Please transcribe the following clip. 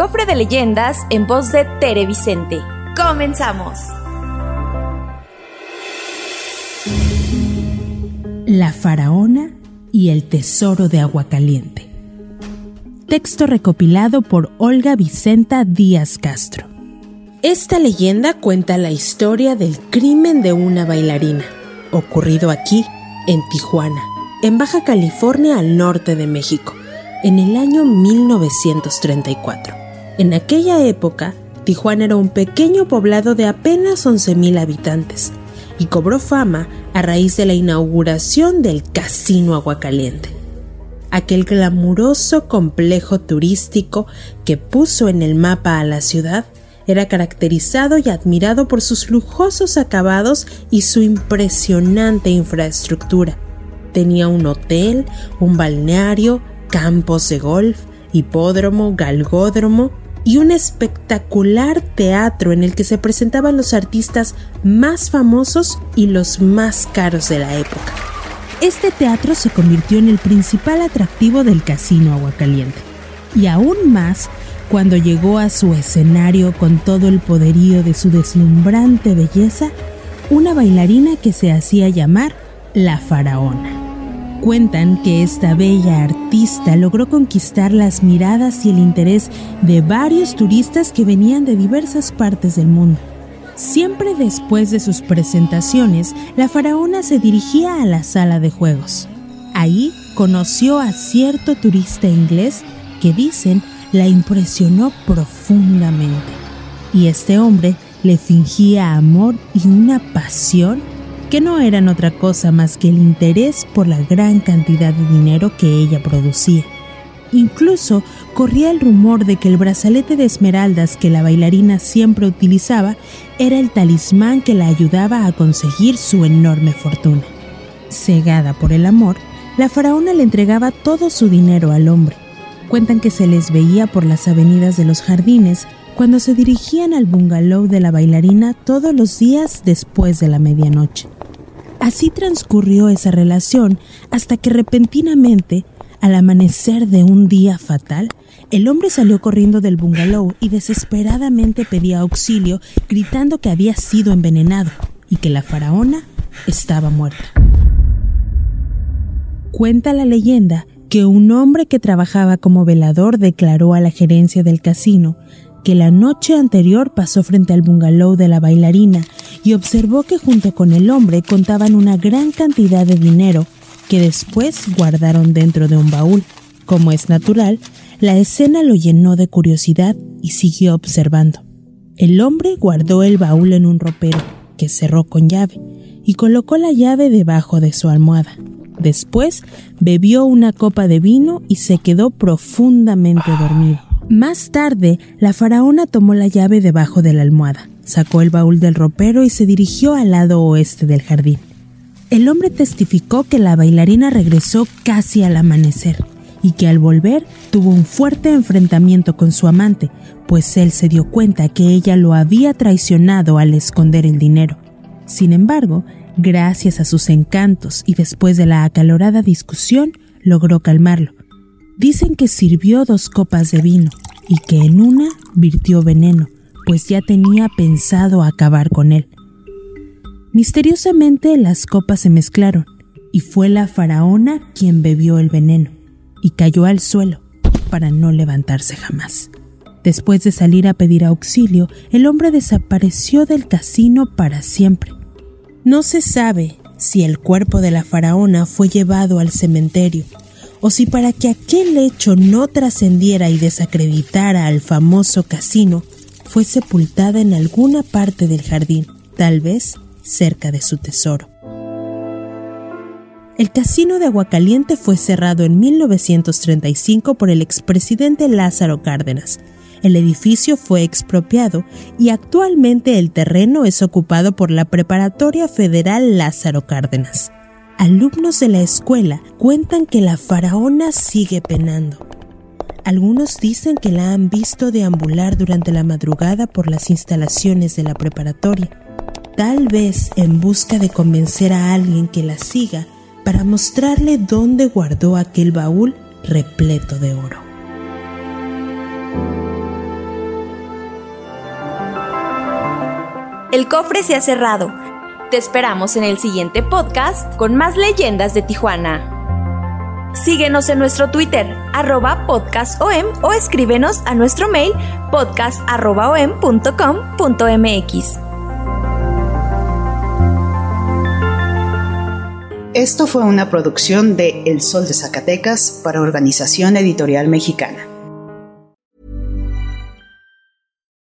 Cofre de Leyendas en voz de Tere Vicente. Comenzamos. La faraona y el tesoro de agua caliente. Texto recopilado por Olga Vicenta Díaz Castro. Esta leyenda cuenta la historia del crimen de una bailarina, ocurrido aquí, en Tijuana, en Baja California al norte de México, en el año 1934. En aquella época, Tijuana era un pequeño poblado de apenas 11.000 habitantes y cobró fama a raíz de la inauguración del Casino Aguacaliente, aquel glamuroso complejo turístico que puso en el mapa a la ciudad era caracterizado y admirado por sus lujosos acabados y su impresionante infraestructura. Tenía un hotel, un balneario, campos de golf, hipódromo, galgódromo y un espectacular teatro en el que se presentaban los artistas más famosos y los más caros de la época. Este teatro se convirtió en el principal atractivo del Casino Aguacaliente, y aún más cuando llegó a su escenario con todo el poderío de su deslumbrante belleza, una bailarina que se hacía llamar la faraona. Cuentan que esta bella artista logró conquistar las miradas y el interés de varios turistas que venían de diversas partes del mundo. Siempre después de sus presentaciones, la faraona se dirigía a la sala de juegos. Ahí conoció a cierto turista inglés que dicen la impresionó profundamente. Y este hombre le fingía amor y una pasión que no eran otra cosa más que el interés por la gran cantidad de dinero que ella producía. Incluso corría el rumor de que el brazalete de esmeraldas que la bailarina siempre utilizaba era el talismán que la ayudaba a conseguir su enorme fortuna. Cegada por el amor, la faraona le entregaba todo su dinero al hombre. Cuentan que se les veía por las avenidas de los jardines cuando se dirigían al bungalow de la bailarina todos los días después de la medianoche. Así transcurrió esa relación hasta que repentinamente, al amanecer de un día fatal, el hombre salió corriendo del bungalow y desesperadamente pedía auxilio, gritando que había sido envenenado y que la faraona estaba muerta. Cuenta la leyenda que un hombre que trabajaba como velador declaró a la gerencia del casino que la noche anterior pasó frente al bungalow de la bailarina y observó que junto con el hombre contaban una gran cantidad de dinero que después guardaron dentro de un baúl. Como es natural, la escena lo llenó de curiosidad y siguió observando. El hombre guardó el baúl en un ropero, que cerró con llave, y colocó la llave debajo de su almohada. Después bebió una copa de vino y se quedó profundamente dormido. Más tarde, la faraona tomó la llave debajo de la almohada, sacó el baúl del ropero y se dirigió al lado oeste del jardín. El hombre testificó que la bailarina regresó casi al amanecer y que al volver tuvo un fuerte enfrentamiento con su amante, pues él se dio cuenta que ella lo había traicionado al esconder el dinero. Sin embargo, gracias a sus encantos y después de la acalorada discusión, logró calmarlo, Dicen que sirvió dos copas de vino y que en una virtió veneno, pues ya tenía pensado acabar con él. Misteriosamente las copas se mezclaron y fue la faraona quien bebió el veneno y cayó al suelo para no levantarse jamás. Después de salir a pedir auxilio, el hombre desapareció del casino para siempre. No se sabe si el cuerpo de la faraona fue llevado al cementerio o si para que aquel hecho no trascendiera y desacreditara al famoso casino, fue sepultada en alguna parte del jardín, tal vez cerca de su tesoro. El casino de Aguacaliente fue cerrado en 1935 por el expresidente Lázaro Cárdenas, El edificio fue expropiado y actualmente el terreno es ocupado por la Preparatoria Federal Lázaro Cárdenas. Alumnos de la escuela cuentan que la faraona sigue penando. Algunos dicen que la han visto deambular durante la madrugada por las instalaciones de la preparatoria, tal vez en busca de convencer a alguien que la siga para mostrarle dónde guardó aquel baúl repleto de oro. El cofre se ha cerrado. Te esperamos en el siguiente podcast con más leyendas de Tijuana. Síguenos en nuestro Twitter, arroba podcastom o escríbenos a nuestro mail podcast.om.com.mx. Esto fue una producción de El Sol de Zacatecas para Organización Editorial Mexicana.